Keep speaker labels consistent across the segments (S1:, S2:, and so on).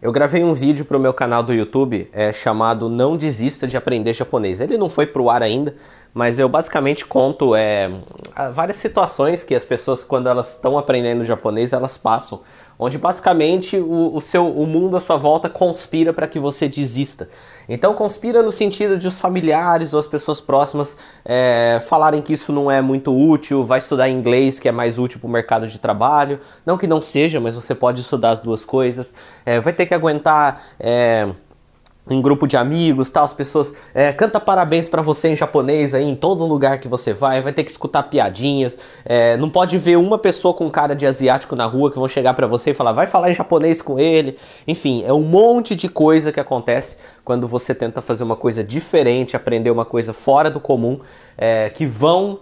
S1: Eu gravei um vídeo para o meu canal do YouTube é, chamado Não Desista de Aprender Japonês. Ele não foi para o ar ainda, mas eu basicamente conto é, várias situações que as pessoas, quando elas estão aprendendo japonês, elas passam onde basicamente o, o, seu, o mundo à sua volta conspira para que você desista. Então conspira no sentido de os familiares ou as pessoas próximas é, falarem que isso não é muito útil, vai estudar inglês que é mais útil para o mercado de trabalho. Não que não seja, mas você pode estudar as duas coisas. É, vai ter que aguentar. É, em grupo de amigos, tal, as pessoas é, canta parabéns para você em japonês aí em todo lugar que você vai, vai ter que escutar piadinhas, é, não pode ver uma pessoa com cara de asiático na rua que vão chegar para você e falar vai falar em japonês com ele, enfim, é um monte de coisa que acontece quando você tenta fazer uma coisa diferente, aprender uma coisa fora do comum, é, que vão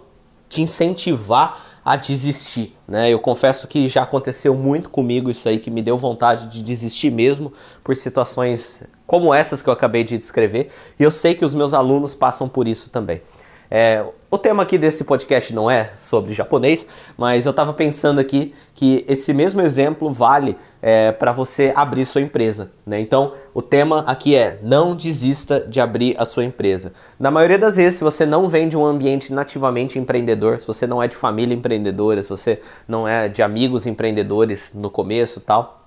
S1: te incentivar a desistir, né? Eu confesso que já aconteceu muito comigo isso aí que me deu vontade de desistir mesmo por situações como essas que eu acabei de descrever, e eu sei que os meus alunos passam por isso também. É, o tema aqui desse podcast não é sobre japonês, mas eu estava pensando aqui que esse mesmo exemplo vale é, para você abrir sua empresa. Né? Então, o tema aqui é não desista de abrir a sua empresa. Na maioria das vezes, se você não vem de um ambiente nativamente empreendedor, se você não é de família empreendedora, se você não é de amigos empreendedores no começo tal,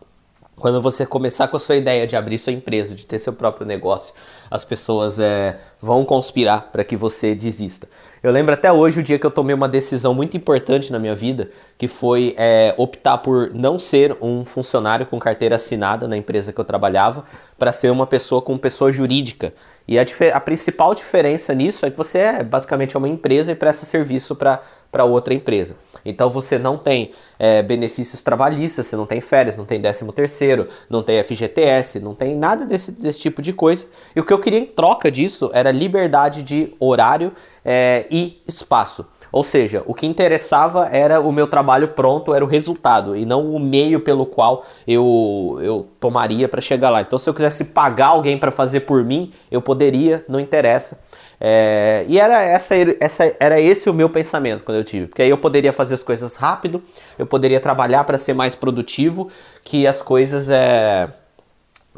S1: quando você começar com a sua ideia de abrir sua empresa, de ter seu próprio negócio, as pessoas é, vão conspirar para que você desista. Eu lembro até hoje o dia que eu tomei uma decisão muito importante na minha vida, que foi é, optar por não ser um funcionário com carteira assinada na empresa que eu trabalhava, para ser uma pessoa com pessoa jurídica. E a, a, principal diferença nisso é que você é basicamente uma empresa e presta serviço para outra empresa. Então você não tem é, benefícios trabalhistas, você não tem férias, não tem 13 terceiro, não tem FGTS, não tem nada desse, desse tipo de coisa. E o que eu queria em troca disso era liberdade de horário é, e espaço. Ou seja, o que interessava era o meu trabalho pronto, era o resultado, e não o meio pelo qual eu, eu tomaria para chegar lá. Então, se eu quisesse pagar alguém para fazer por mim, eu poderia, não interessa. É, e era, essa, essa, era esse o meu pensamento quando eu tive, porque aí eu poderia fazer as coisas rápido, eu poderia trabalhar para ser mais produtivo, que as coisas é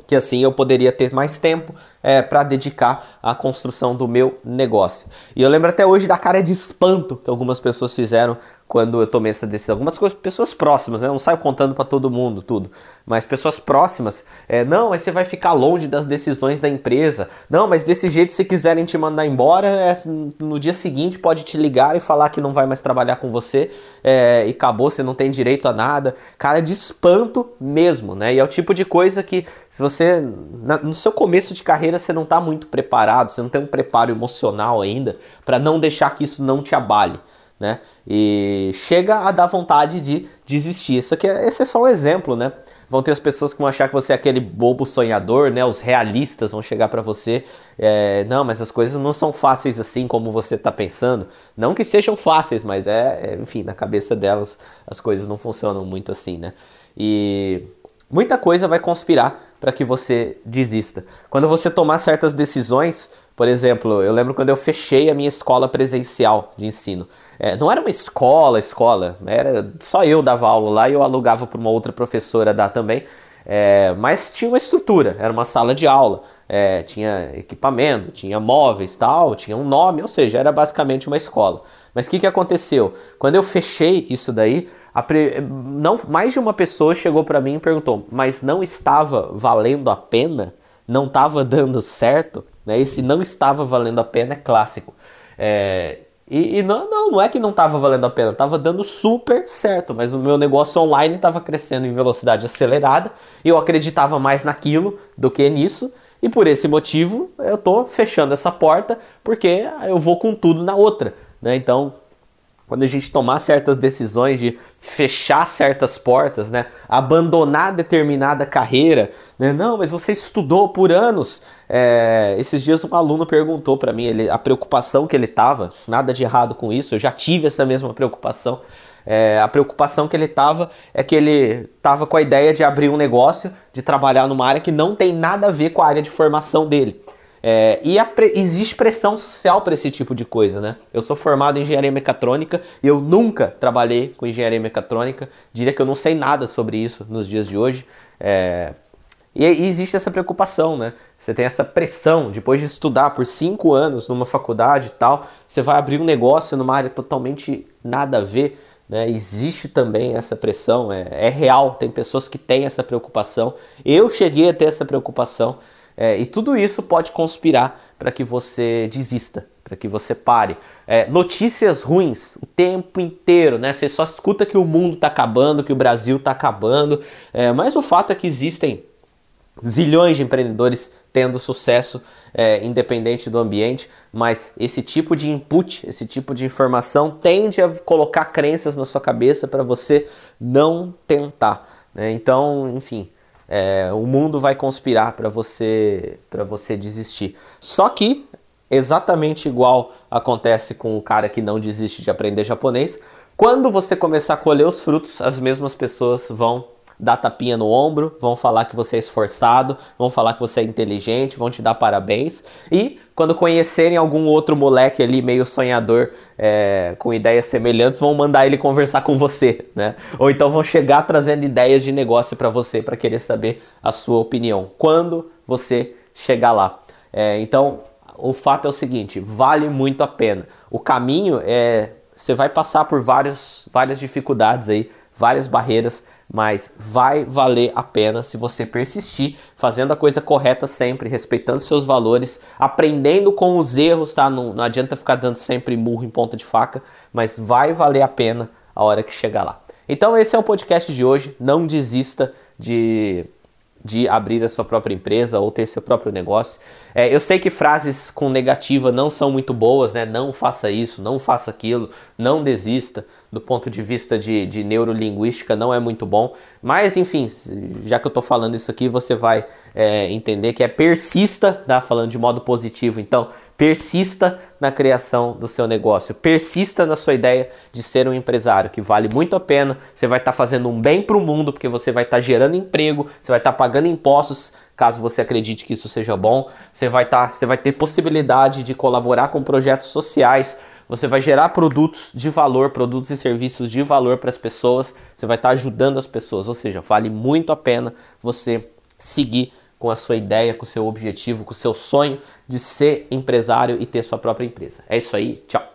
S1: que assim eu poderia ter mais tempo é, para dedicar à construção do meu negócio. E eu lembro até hoje da cara de espanto que algumas pessoas fizeram quando eu tomei essa decisão. Algumas coisas, pessoas próximas, né? Eu não saio contando para todo mundo tudo, mas pessoas próximas, é, não, aí você vai ficar longe das decisões da empresa. Não, mas desse jeito, se quiserem te mandar embora, é, no dia seguinte pode te ligar e falar que não vai mais trabalhar com você é, e acabou, você não tem direito a nada. Cara de espanto mesmo, né? E é o tipo de coisa que, se você, na, no seu começo de carreira, você não está muito preparado, você não tem um preparo emocional ainda para não deixar que isso não te abale né? E chega a dar vontade de desistir. Isso aqui é, esse é só um exemplo, né? Vão ter as pessoas que vão achar que você é aquele bobo sonhador, né? Os realistas vão chegar para você, é, não, mas as coisas não são fáceis assim como você está pensando. Não que sejam fáceis, mas é, é, enfim, na cabeça delas as coisas não funcionam muito assim, né? E muita coisa vai conspirar para que você desista. Quando você tomar certas decisões, por exemplo, eu lembro quando eu fechei a minha escola presencial de ensino. É, não era uma escola, escola, era só eu dava aula lá e eu alugava para uma outra professora dar também. É, mas tinha uma estrutura, era uma sala de aula, é, tinha equipamento, tinha móveis tal, tinha um nome, ou seja, era basicamente uma escola. Mas o que, que aconteceu? Quando eu fechei isso daí, pre... não, mais de uma pessoa chegou para mim e perguntou: mas não estava valendo a pena? Não estava dando certo? Né? Esse não estava valendo a pena é clássico. É, e, e, não, não, não é que não estava valendo a pena, estava dando super certo, mas o meu negócio online estava crescendo em velocidade acelerada e eu acreditava mais naquilo do que nisso. E por esse motivo eu estou fechando essa porta porque eu vou com tudo na outra. Né? Então, quando a gente tomar certas decisões de fechar certas portas, né? abandonar determinada carreira, né? não, mas você estudou por anos é, esses dias um aluno perguntou para mim ele, a preocupação que ele tava, nada de errado com isso, eu já tive essa mesma preocupação. É, a preocupação que ele tava é que ele tava com a ideia de abrir um negócio, de trabalhar numa área que não tem nada a ver com a área de formação dele. É, e pre existe pressão social para esse tipo de coisa, né? Eu sou formado em engenharia mecatrônica e eu nunca trabalhei com engenharia mecatrônica. Diria que eu não sei nada sobre isso nos dias de hoje. É, E, e existe essa preocupação, né? Você tem essa pressão, depois de estudar por cinco anos numa faculdade e tal, você vai abrir um negócio numa área totalmente nada a ver. Né? Existe também essa pressão, é, é, real, tem pessoas que têm essa preocupação. Eu cheguei a ter essa preocupação, é, e tudo isso pode conspirar para que você desista, para que você pare. É, notícias ruins o tempo inteiro, né? Você só escuta que o mundo está acabando, que o Brasil está acabando, é, mas o fato é que existem zilhões de empreendedores tendo sucesso é, independente do ambiente, mas esse tipo de input, esse tipo de informação tende a colocar crenças na sua cabeça para você não tentar. Né? Então, enfim, é, o mundo vai conspirar para você para você desistir. Só que exatamente igual acontece com o cara que não desiste de aprender japonês, quando você começar a colher os frutos, as mesmas pessoas vão dar tapinha no ombro, vão falar que você é esforçado, vão falar que você é inteligente, vão te dar parabéns. E quando conhecerem algum outro moleque ali meio sonhador é, com ideias semelhantes, vão mandar ele conversar com você, né? Ou então vão chegar trazendo ideias de negócio para você para querer saber a sua opinião. Quando você chegar lá. É, então, o fato é o seguinte: vale muito a pena. O caminho é. Você vai passar por vários, várias dificuldades aí, várias barreiras, mas vai valer a pena se você persistir fazendo a coisa correta sempre, respeitando seus valores, aprendendo com os erros, tá? Não, não adianta ficar dando sempre murro em ponta de faca, mas vai valer a pena a hora que chegar lá. Então esse é o podcast de hoje. Não desista de de abrir a sua própria empresa ou ter seu próprio negócio. É, eu sei que frases com negativa não são muito boas, né? Não faça isso, não faça aquilo, não desista. Do ponto de vista de, de neurolinguística, não é muito bom. Mas, enfim, já que eu estou falando isso aqui, você vai é, entender que é persista, tá? Falando de modo positivo. Então, Persista na criação do seu negócio, persista na sua ideia de ser um empresário, que vale muito a pena. Você vai estar tá fazendo um bem para o mundo, porque você vai estar tá gerando emprego, você vai estar tá pagando impostos, caso você acredite que isso seja bom. Você vai, tá, você vai ter possibilidade de colaborar com projetos sociais. Você vai gerar produtos de valor, produtos e serviços de valor para as pessoas. Você vai estar tá ajudando as pessoas, ou seja, vale muito a pena você seguir com a sua ideia, com o seu objetivo, com o seu sonho de ser empresário e ter sua própria empresa. É isso aí, tchau!